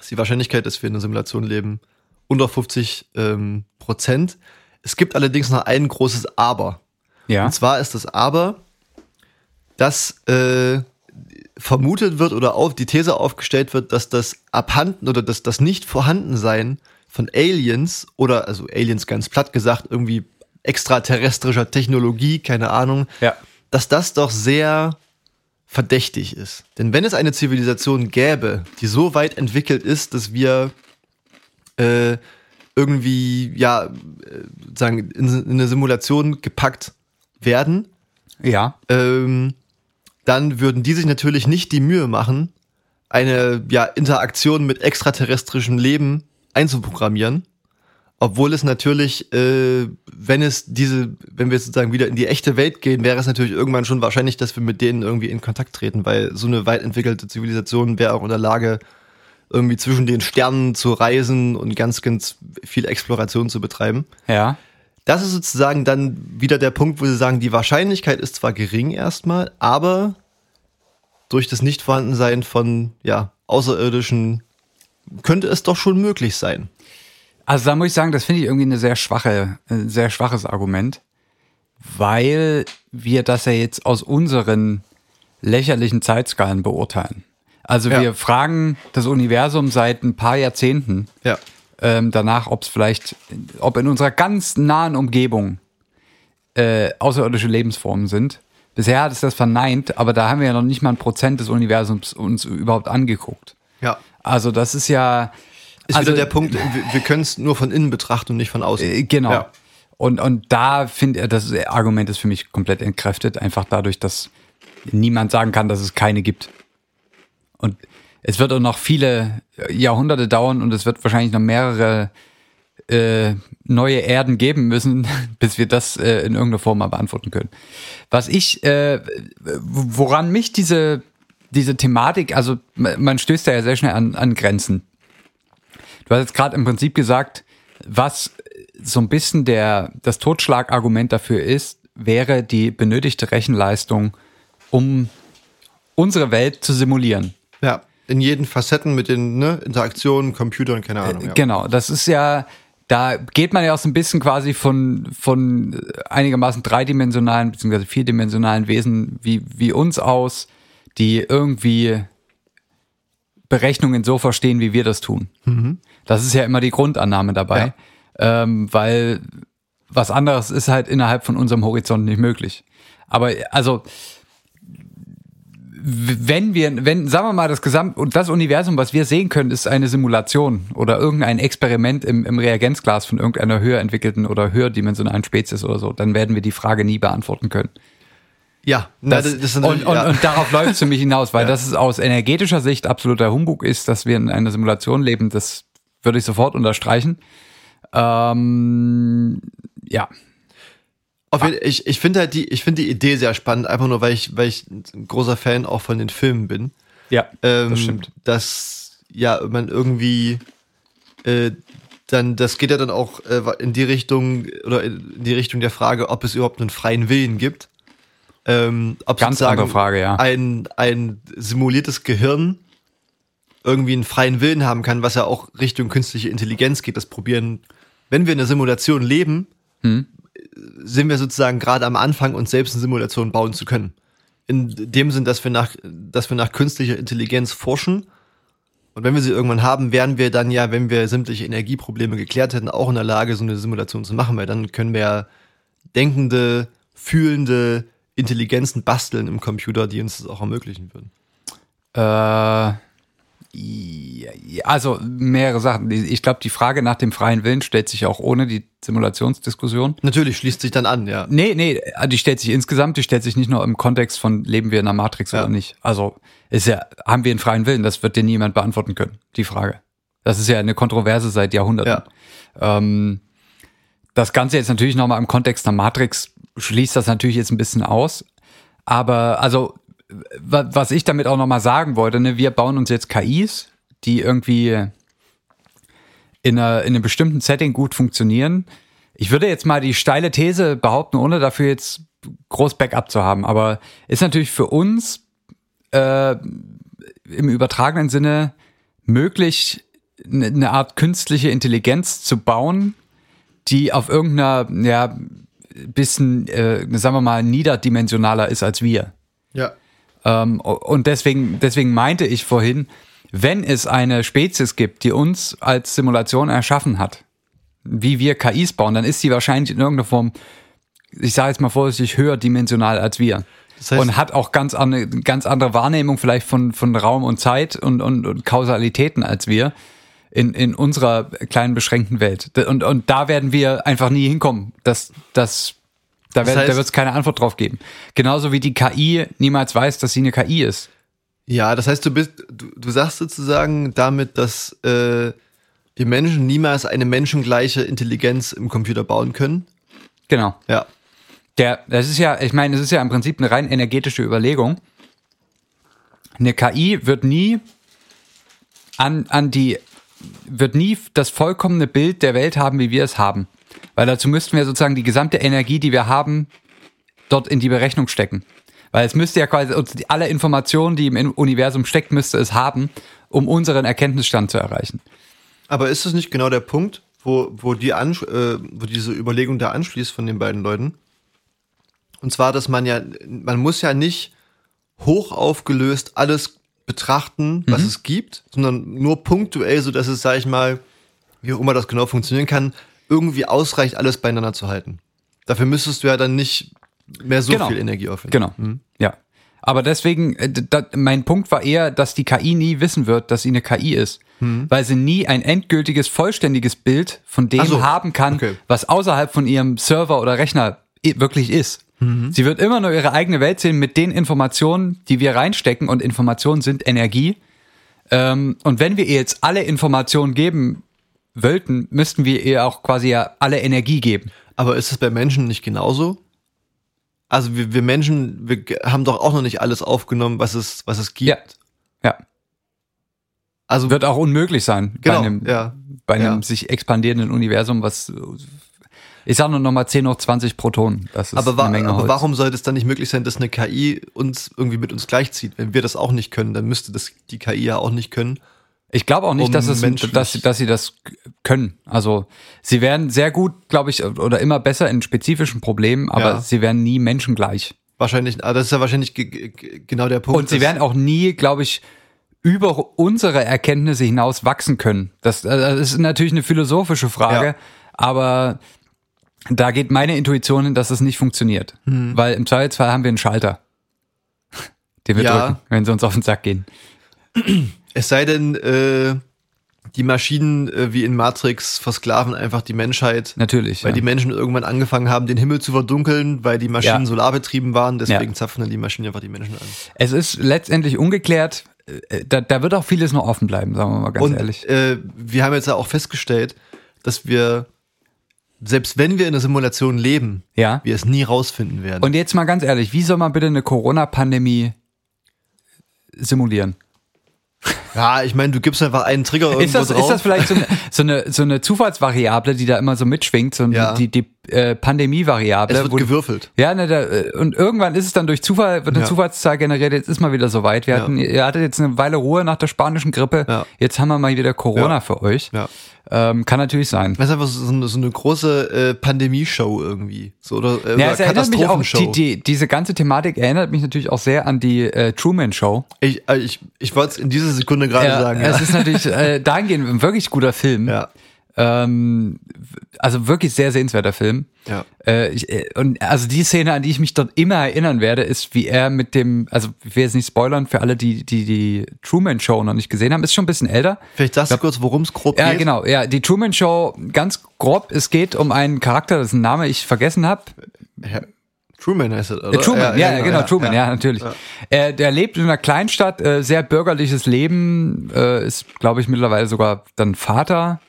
C: ist die Wahrscheinlichkeit, dass wir in einer Simulation leben, unter 50 ähm, Prozent. Es gibt allerdings noch ein großes Aber.
B: Ja.
C: Und zwar ist das Aber, dass äh, vermutet wird oder auf die These aufgestellt wird, dass das Abhanden oder dass das Nicht-Vorhandensein von Aliens oder also Aliens ganz platt gesagt, irgendwie extraterrestrischer Technologie, keine Ahnung,
B: Ja.
C: dass das doch sehr verdächtig ist. Denn wenn es eine Zivilisation gäbe, die so weit entwickelt ist, dass wir äh, irgendwie ja äh, sagen in, in eine Simulation gepackt werden,
B: Ja.
C: ähm, dann würden die sich natürlich nicht die Mühe machen, eine ja, Interaktion mit extraterrestrischem Leben einzuprogrammieren. Obwohl es natürlich, äh, wenn es diese, wenn wir sozusagen wieder in die echte Welt gehen, wäre es natürlich irgendwann schon wahrscheinlich, dass wir mit denen irgendwie in Kontakt treten, weil so eine weit entwickelte Zivilisation wäre auch in der Lage, irgendwie zwischen den Sternen zu reisen und ganz, ganz viel Exploration zu betreiben.
B: Ja.
C: Das ist sozusagen dann wieder der Punkt, wo sie sagen, die Wahrscheinlichkeit ist zwar gering erstmal, aber durch das Nichtvorhandensein von ja, Außerirdischen könnte es doch schon möglich sein.
B: Also da muss ich sagen, das finde ich irgendwie eine sehr schwache, ein sehr schwaches Argument, weil wir das ja jetzt aus unseren lächerlichen Zeitskalen beurteilen. Also
C: Ja.
B: wir fragen das Universum seit ein paar Jahrzehnten
C: Ja.
B: ähm, danach, ob es vielleicht, ob in unserer ganz nahen Umgebung äh, außerirdische Lebensformen sind. Bisher hat es das verneint, aber da haben wir ja noch nicht mal ein Prozent des Universums uns überhaupt angeguckt.
C: Ja.
B: Also das ist ja
C: Ist
B: also,
C: wieder der Punkt, wir, können es nur von innen betrachten und nicht von außen.
B: Äh, Genau.
C: Ja.
B: Und, und da finde ich, das Argument ist für mich komplett entkräftet, einfach dadurch, dass niemand sagen kann, dass es keine gibt. Und es wird auch noch viele Jahrhunderte dauern und es wird wahrscheinlich noch mehrere äh, neue Erden geben müssen, bis wir das äh, in irgendeiner Form mal beantworten können. Was ich, äh, woran mich diese, diese Thematik, also man stößt da ja sehr schnell an, an Grenzen. Du hast jetzt gerade im Prinzip gesagt, was so ein bisschen der, das Totschlagargument dafür ist, wäre die benötigte Rechenleistung, um unsere Welt zu simulieren.
C: Ja, in jeden Facetten mit den ne, Interaktionen, Computern, keine Ahnung. Ja.
B: Genau, das ist ja, da geht man ja auch so ein bisschen quasi von, von einigermaßen dreidimensionalen bzw. vierdimensionalen Wesen wie, wie uns aus, die irgendwie Berechnungen so verstehen, wie wir das tun. Mhm. Das ist ja immer die Grundannahme dabei, ja. ähm, weil was anderes ist halt innerhalb von unserem Horizont nicht möglich. Aber also wenn wir, wenn, sagen wir mal, das Gesamt und das Universum, was wir sehen können, ist eine Simulation oder irgendein Experiment im, im Reagenzglas von irgendeiner höher entwickelten oder höherdimensionalen Spezies oder so, dann werden wir die Frage nie beantworten können.
C: Ja,
B: das, das ist und, und, ja. und darauf läuft es für mich hinaus, weil ja. das ist aus energetischer Sicht absoluter Humbug ist, dass wir in einer Simulation leben. Das würde ich sofort unterstreichen. Ähm, ja.
C: Jeden, ich ich finde halt die, ich finde die Idee sehr spannend, einfach nur, weil ich, weil ich ein großer Fan auch von den Filmen bin.
B: Ja,
C: ähm, das stimmt. Dass ja man irgendwie äh, dann, das geht ja dann auch äh, in die Richtung oder in die Richtung der Frage, ob es überhaupt einen freien Willen gibt. Ähm, ob
B: Ganz andere Frage, ja.
C: Ein, ein simuliertes Gehirn irgendwie einen freien Willen haben kann, was ja auch Richtung künstliche Intelligenz geht. Das probieren, wenn wir in einer Simulation leben, hm sind wir sozusagen gerade am Anfang, uns selbst eine Simulation bauen zu können. In dem Sinn, dass wir nach, dass wir nach künstlicher Intelligenz forschen. Und wenn wir sie irgendwann haben, wären wir dann ja, wenn wir sämtliche Energieprobleme geklärt hätten, auch in der Lage, so eine Simulation zu machen, weil dann können wir ja denkende, fühlende Intelligenzen basteln im Computer, die uns das auch ermöglichen würden.
B: Äh, also mehrere Sachen. Ich glaube, die Frage nach dem freien Willen stellt sich auch ohne die Simulationsdiskussion.
C: Natürlich schließt sich dann an, ja.
B: Nee, nee, die stellt sich insgesamt, die stellt sich nicht nur im Kontext von leben wir in einer Matrix ja. oder nicht. Also ist ja, haben wir einen freien Willen? Das wird dir niemand beantworten können, die Frage. Das ist ja eine Kontroverse seit Jahrhunderten. Ja. Ähm, das Ganze jetzt natürlich nochmal im Kontext der Matrix schließt das natürlich jetzt ein bisschen aus. Aber also was ich damit auch nochmal sagen wollte, ne, wir bauen uns jetzt KIs, die irgendwie in, einer, in einem bestimmten Setting gut funktionieren. Ich würde jetzt mal die steile These behaupten, ohne dafür jetzt groß Backup zu haben, aber ist natürlich für uns äh, im übertragenen Sinne möglich, eine Art künstliche Intelligenz zu bauen, die auf irgendeiner, ja, bisschen, äh, sagen wir mal, niederdimensionaler ist als wir.
C: Ja.
B: Ähm, und deswegen, deswegen meinte ich vorhin, wenn es eine Spezies gibt, die uns als Simulation erschaffen hat, wie wir KIs bauen, dann ist sie wahrscheinlich in irgendeiner Form, ich sage jetzt mal vorsichtig, höher dimensional als wir. Das heißt, und hat auch ganz, eine, ganz andere Wahrnehmung vielleicht von, von Raum und Zeit und, und, und Kausalitäten als wir in, in unserer kleinen beschränkten Welt. Und, und da werden wir einfach nie hinkommen. Das, das da, das heißt, da wird es keine Antwort drauf geben. Genauso wie die KI niemals weiß, dass sie eine KI ist.
C: Ja, das heißt, du bist, du, du sagst sozusagen damit, dass äh, die Menschen niemals eine menschengleiche Intelligenz im Computer bauen können.
B: Genau.
C: Ja.
B: Der, das ist ja, ich meine, es ist ja im Prinzip eine rein energetische Überlegung. Eine KI wird nie an, an die, wird nie das vollkommene Bild der Welt haben, wie wir es haben. Weil dazu müssten wir sozusagen die gesamte Energie, die wir haben, dort in die Berechnung stecken. Weil es müsste ja quasi alle Informationen, die im Universum steckt, müsste es haben, um unseren Erkenntnisstand zu erreichen.
C: Aber ist das nicht genau der Punkt, wo, wo, die äh, wo diese Überlegung da anschließt von den beiden Leuten? Und zwar, dass man ja, man muss ja nicht hoch aufgelöst alles betrachten, was mhm. es gibt, sondern nur punktuell, so dass es, sag ich mal, wie auch immer das genau funktionieren kann, irgendwie ausreicht, alles beieinander zu halten. Dafür müsstest du ja dann nicht mehr so genau. viel Energie aufwenden.
B: Genau. Mhm. Ja. Aber deswegen, äh, da, mein Punkt war eher, dass die KI nie wissen wird, dass sie eine KI ist. weil sie nie ein endgültiges, vollständiges Bild von dem
C: so,
B: haben kann,
C: okay.
B: was außerhalb von ihrem Server oder Rechner wirklich ist.
C: Mhm.
B: Sie wird immer nur ihre eigene Welt sehen mit den Informationen, die wir reinstecken und Informationen sind Energie. Ähm, und wenn wir ihr jetzt alle Informationen geben wollten, müssten wir ihr auch quasi ja alle Energie geben.
C: Aber ist es bei Menschen nicht genauso? Also wir, wir Menschen, wir haben doch auch noch nicht alles aufgenommen, was es, was es gibt.
B: Ja. Ja.
C: Also
B: Wird auch unmöglich sein
C: Genau,
B: bei einem,
C: ja.
B: bei einem
C: Ja.
B: sich expandierenden Universum, was ich sag nur noch mal 10 hoch 20 Protonen. Das ist
C: aber, wa aber warum sollte es dann nicht möglich sein, dass eine KI uns irgendwie mit uns gleichzieht? Wenn wir das auch nicht können, dann müsste das die KI ja auch nicht können.
B: Ich glaube auch nicht,
C: um
B: dass, es, dass, sie- dass sie das können. Also sie werden sehr gut, glaube ich, oder immer besser in spezifischen Problemen, aber
C: Ja.
B: sie werden nie menschengleich.
C: Wahrscheinlich, aber das ist ja wahrscheinlich ge- ge- genau der Punkt.
B: Und sie werden auch nie, glaube ich, über unsere Erkenntnisse hinaus wachsen können. Das, äh, das ist natürlich eine philosophische Frage,
C: Ja.
B: aber da geht meine Intuition hin, dass es nicht funktioniert.
C: Hm.
B: Weil im Zweifelsfall haben wir einen Schalter, den wir
C: Ja.
B: drücken, wenn sie uns auf den Sack gehen.
C: Es sei denn, äh, die Maschinen äh, wie in Matrix versklaven einfach die Menschheit.
B: Natürlich.
C: Weil
B: ja.
C: die Menschen irgendwann angefangen haben, den Himmel zu verdunkeln, weil die Maschinen
B: Ja.
C: solarbetrieben waren. Deswegen zapfen dann die Maschinen einfach die Menschen an.
B: Es ist letztendlich ungeklärt. Äh, Da, da wird auch vieles noch offen bleiben, sagen wir mal ganz
C: Und
B: ehrlich.
C: äh, wir haben jetzt ja auch festgestellt, dass wir, selbst wenn wir in einer Simulation leben,
B: Ja.
C: wir es nie rausfinden werden.
B: Und jetzt mal ganz ehrlich, wie soll man bitte eine Corona-Pandemie simulieren?
C: ja, ich meine, du gibst einfach einen Trigger irgendwo
B: Ist das,
C: drauf.
B: ist das vielleicht so eine, so, eine, so eine Zufallsvariable, die da immer so mitschwingt, so
C: Ja.
B: die, die äh, Pandemie-Variable?
C: es wird
B: wo-
C: gewürfelt.
B: Ja, ne, da, äh, und irgendwann ist es dann durch Zufall, wird eine
C: Ja.
B: Zufallszahl generiert, jetzt ist mal wieder soweit. Wir
C: Ja.
B: hatten, ihr hattet jetzt eine Weile Ruhe nach der spanischen Grippe,
C: Ja.
B: jetzt haben wir mal wieder Corona
C: Ja.
B: für euch.
C: Ja.
B: Ähm, kann natürlich sein.
C: Das ist einfach so eine, so eine große äh, Pandemie-Show irgendwie. So, oder äh,
B: Ja, es erinnert mich auch,
C: Katastrophenshow.
B: die, die, diese ganze Thematik erinnert mich natürlich auch sehr an die äh, Truman Show.
C: ich äh, ich, ich wollte es in dieser Sekunde gerade
B: Ja,
C: sagen.
B: Es
C: Ja.
B: ist natürlich äh, dahingehend ein wirklich guter Film.
C: ja.
B: Ähm, also wirklich sehr sehenswerter Film.
C: Ja.
B: Äh, ich, äh, und also die Szene, an die ich mich dort immer erinnern werde, ist, wie er mit dem, also ich will jetzt nicht spoilern für alle, die die, die Truman Show noch nicht gesehen haben, ist schon ein bisschen älter.
C: Vielleicht sagst du kurz, worum es grob
B: Ja,
C: geht.
B: genau. Ja, die Truman Show, ganz grob, es geht um einen Charakter, dessen Name ich vergessen habe.
C: Ja. Truman heißt es, oder?
B: Äh, Truman, ja, ja, genau, Truman, ja, natürlich. Äh, der lebt in einer Kleinstadt, äh, sehr bürgerliches Leben, äh, ist, glaube ich, mittlerweile sogar dann Vater.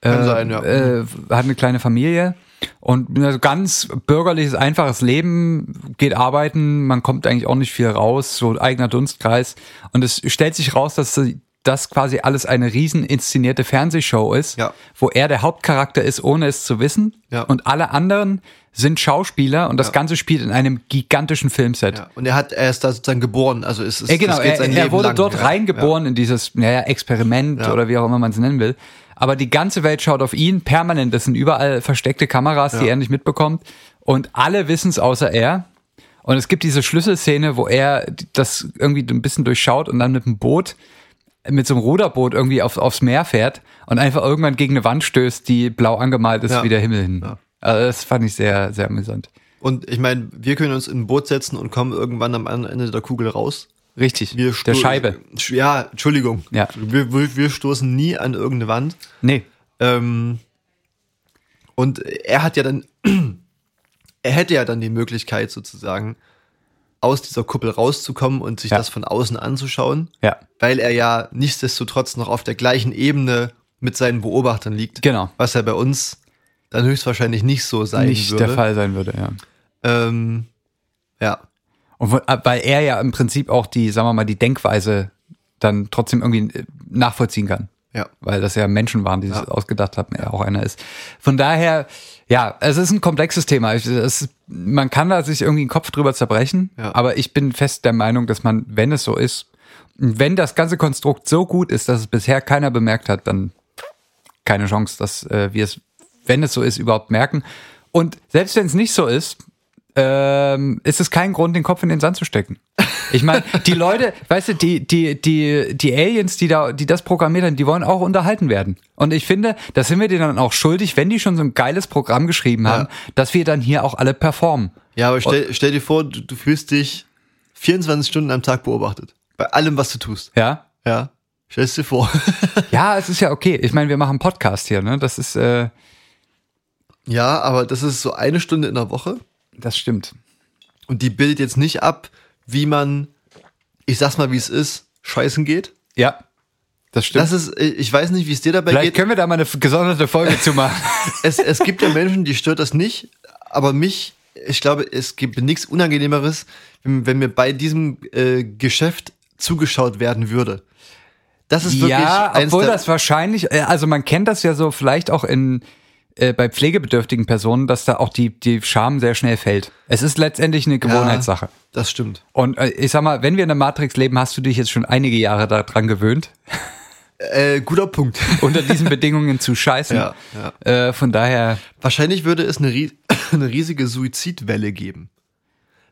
C: Kann
B: äh,
C: sein, ja.
B: äh, hat eine kleine Familie und ein ganz bürgerliches, einfaches Leben, geht arbeiten, man kommt eigentlich auch nicht viel raus, so eigener Dunstkreis. Und es stellt sich raus, dass sie- das quasi alles eine riesen inszenierte Fernsehshow ist,
C: Ja.
B: wo er der Hauptcharakter ist, ohne es zu wissen.
C: Ja.
B: Und alle anderen sind Schauspieler und das
C: Ja.
B: Ganze spielt in einem gigantischen Filmset.
C: Und er hat, er ist da sozusagen geboren. Also es ist,
B: Ja, genau, er, er wurde
C: lang.
B: dort reingeboren in dieses naja, Experiment oder wie auch immer man es nennen will. Aber die ganze Welt schaut auf ihn permanent. Das sind überall versteckte Kameras, die
C: Ja.
B: er nicht mitbekommt. Und alle wissen es außer er. Und es gibt diese Schlüsselszene, wo er das irgendwie ein bisschen durchschaut und dann mit dem Boot, mit so einem Ruderboot irgendwie auf, aufs Meer fährt und einfach irgendwann gegen eine Wand stößt, die blau angemalt ist
C: Ja.
B: wie der Himmel hin.
C: Ja.
B: Also das fand ich sehr, sehr amüsant.
C: Und ich meine, wir können uns in ein Boot setzen und kommen irgendwann am anderen Ende der Kugel raus.
B: Richtig.
C: Wir
B: der Scheibe.
C: Sch- Ja, Entschuldigung.
B: Ja.
C: Wir, wir, wir stoßen nie an irgendeine Wand.
B: Nee.
C: Ähm, und er hat ja dann, er hätte ja dann die Möglichkeit sozusagen, aus dieser Kuppel rauszukommen und sich
B: Ja.
C: das von außen anzuschauen,
B: Ja.
C: weil er ja nichtsdestotrotz noch auf der gleichen Ebene mit seinen Beobachtern liegt.
B: Genau.
C: Was ja bei uns dann höchstwahrscheinlich nicht so sein
B: Nicht
C: würde.
B: der Fall sein würde, ja.
C: Ähm, ja.
B: Und äh, weil er ja im Prinzip auch die, sagen wir mal, die Denkweise dann trotzdem irgendwie äh, nachvollziehen kann.
C: Ja.
B: Weil das ja Menschen waren, die
C: Ja.
B: das ausgedacht haben, er auch einer ist. Von daher, ja, es ist ein komplexes Thema. Es, man kann da sich irgendwie den Kopf drüber zerbrechen,
C: Ja.
B: aber ich bin fest der Meinung, dass man, wenn es so ist, wenn das ganze Konstrukt so gut ist, dass es bisher keiner bemerkt hat, dann keine Chance, dass äh, wir es, wenn es so ist, überhaupt merken. Und selbst wenn es nicht so ist, ähm, ist es kein Grund, den Kopf in den Sand zu stecken. Ich meine, die Leute, weißt du, die, die, die, die Aliens, die da, die das programmiert haben, die wollen auch unterhalten werden. Und ich finde, das sind wir denen dann auch schuldig, wenn die schon so ein geiles Programm geschrieben haben, dass wir dann hier auch alle performen.
C: Ja, aber stell, stell dir vor, du, du fühlst dich 24 Stunden am Tag beobachtet. Bei allem, was du tust.
B: Ja?
C: Ja. Stellst dir vor.
B: Ja, es ist ja okay. Ich meine, wir machen einen Podcast hier, ne? Das ist, äh,
C: ja, aber das ist so eine Stunde in der Woche
B: das stimmt.
C: und die bildet jetzt nicht ab, wie man, ich sag's mal, wie es ist, scheißen geht.
B: Ja, das stimmt.
C: Das ist, ich weiß nicht, wie es dir dabei
B: Vielleicht
C: geht.
B: können wir da mal eine gesonderte Folge zu machen.
C: Es, es gibt ja Menschen, die stört das nicht, aber mich, ich glaube, es gibt nichts Unangenehmeres, wenn, wenn mir bei diesem äh, Geschäft zugeschaut werden würde. Das ist wirklich
B: ja, obwohl das wahrscheinlich, äh, also man kennt das ja so vielleicht auch in äh, bei pflegebedürftigen Personen, dass da auch die die Scham sehr schnell fällt. Es ist letztendlich eine Gewohnheitssache.
C: Das stimmt.
B: Und äh, ich sag mal, wenn wir in der Matrix leben, hast du dich jetzt schon einige Jahre daran gewöhnt,
C: Äh, guter Punkt.
B: unter diesen Bedingungen zu scheißen.
C: Ja,
B: Äh, von daher,
C: Wahrscheinlich würde es eine, eine riesige Suizidwelle geben.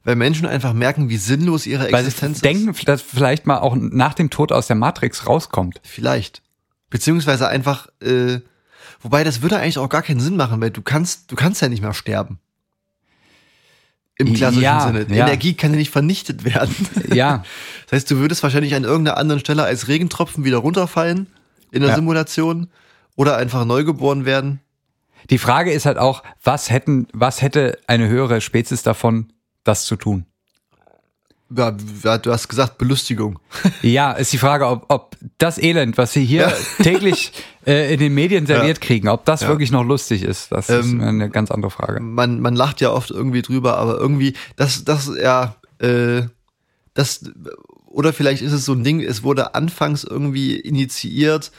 C: Weil Menschen einfach merken, wie sinnlos ihre
B: weil sie
C: Existenz ist.
B: denken, dass vielleicht mal auch nach dem Tod aus der Matrix rauskommt.
C: Vielleicht. Beziehungsweise einfach, äh, wobei das würde eigentlich auch gar keinen Sinn machen, weil du kannst, du kannst ja nicht mehr sterben. Im klassischen
B: Ja,
C: Sinne. Die
B: ja.
C: Energie kann ja nicht vernichtet werden.
B: Ja,
C: Das heißt, du würdest wahrscheinlich an irgendeiner anderen Stelle als Regentropfen wieder runterfallen in der
B: Ja.
C: Simulation oder einfach neugeboren werden.
B: die Frage ist halt auch, was hätten, was hätte eine höhere Spezies davon, das zu tun?
C: Ja, ja, du hast gesagt Belustigung.
B: Ja, ist die Frage, ob, ob das Elend, was sie hier täglich äh, in den Medien serviert kriegen, ob das wirklich noch lustig ist, das ist
C: Ähm,
B: eine ganz andere Frage.
C: man, man lacht ja oft irgendwie drüber, aber irgendwie, das, das, ja, äh, das, oder vielleicht ist es so ein Ding, es wurde anfangs irgendwie initiiert,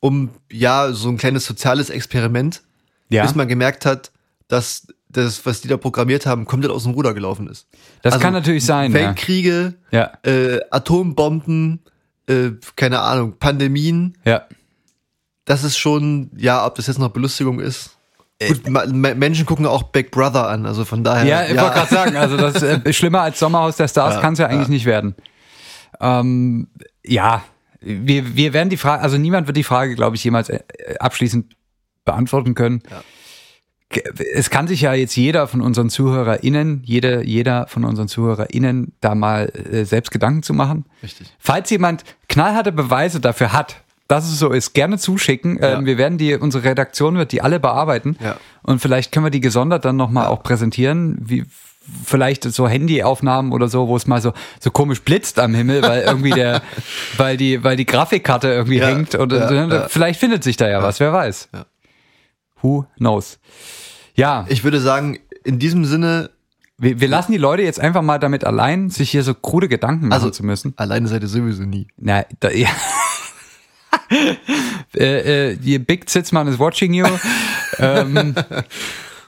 C: um, ja, so ein kleines soziales Experiment,
B: Ja,
C: bis man gemerkt hat, dass das, was die da programmiert haben, komplett aus dem Ruder gelaufen ist.
B: das
C: also
B: kann natürlich sein. Ja.
C: Weltkriege,
B: ja,
C: äh, Atombomben, äh, keine Ahnung, Pandemien,
B: ja.
C: das ist schon, ja, ob das jetzt noch Belustigung ist.
B: Äh,
C: Gut, Menschen gucken auch Big Brother an, also von daher.
B: Ja, ich wollte gerade sagen, also das äh, schlimmer als Sommerhaus der Stars
C: Ja,
B: kann es ja eigentlich nicht werden. Ähm, ja, wir, wir werden die Frage, also niemand wird die Frage, glaube ich, jemals äh, abschließend beantworten können. Ge- Es kann sich ja jetzt jeder von unseren ZuhörerInnen, jede, jeder von unseren ZuhörerInnen da mal äh, selbst Gedanken zu machen.
C: Richtig.
B: Falls jemand knallharte Beweise dafür hat, dass es so ist, gerne zuschicken. Ähm, wir werden die, unsere Redaktion wird die alle bearbeiten.
C: Ja.
B: Und vielleicht können wir die gesondert dann nochmal auch präsentieren, wie vielleicht so Handyaufnahmen oder so, wo es mal so, so komisch blitzt am Himmel, weil irgendwie der, weil die, weil die Grafikkarte irgendwie
C: Ja,
B: hängt und
C: ja,
B: ne,
C: ja.
B: vielleicht findet sich da ja, was, wer weiß. Who knows? Ja,
C: Ich würde sagen, in diesem Sinne,
B: wir, wir lassen die Leute jetzt einfach mal damit allein, sich hier so krude Gedanken machen
C: Also-
B: zu müssen.
C: alleine seid ihr sowieso nie.
B: Na, da, ja. äh, äh, die Big Zitzmann is watching you. ähm,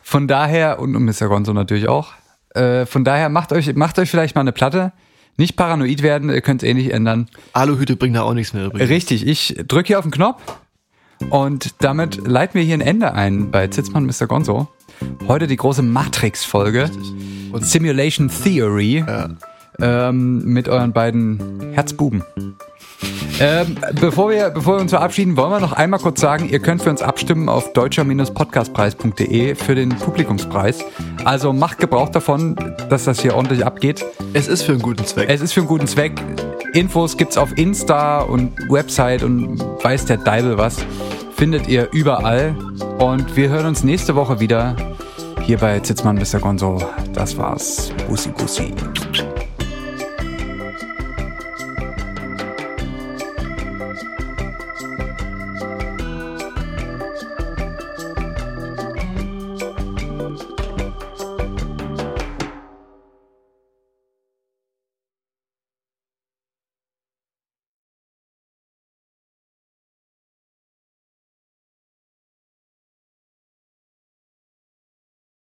B: von daher, und, Mr. Gonzo natürlich auch. Äh, von daher macht euch, macht euch vielleicht mal eine Platte. Nicht paranoid werden, ihr könnt es eh nicht ändern.
C: Aluhüte bringen da auch nichts mehr übrigens.
B: Richtig, ich drücke hier auf den Knopf und damit leiten wir hier ein Ende ein bei Zitzmann Mr. Gonzo. Heute die große Matrix-Folge.
C: Und-
B: Simulation Theory
C: Ja.
B: ähm, mit euren beiden Herzbuben. Ähm, bevor, wir, bevor wir uns verabschieden, wollen wir noch einmal kurz sagen, ihr könnt für uns abstimmen auf deutscher-podcastpreis.de für den Publikumspreis. Also macht Gebrauch davon, dass das hier ordentlich abgeht.
C: Es ist für einen guten Zweck.
B: Es ist für einen guten Zweck. Infos gibt's auf Insta und Website und weiß der Deibel was. Findet ihr überall. Und wir hören uns nächste Woche wieder hier bei Zitzmann Mr. Gonzo. Das war's. Bussi, bussi.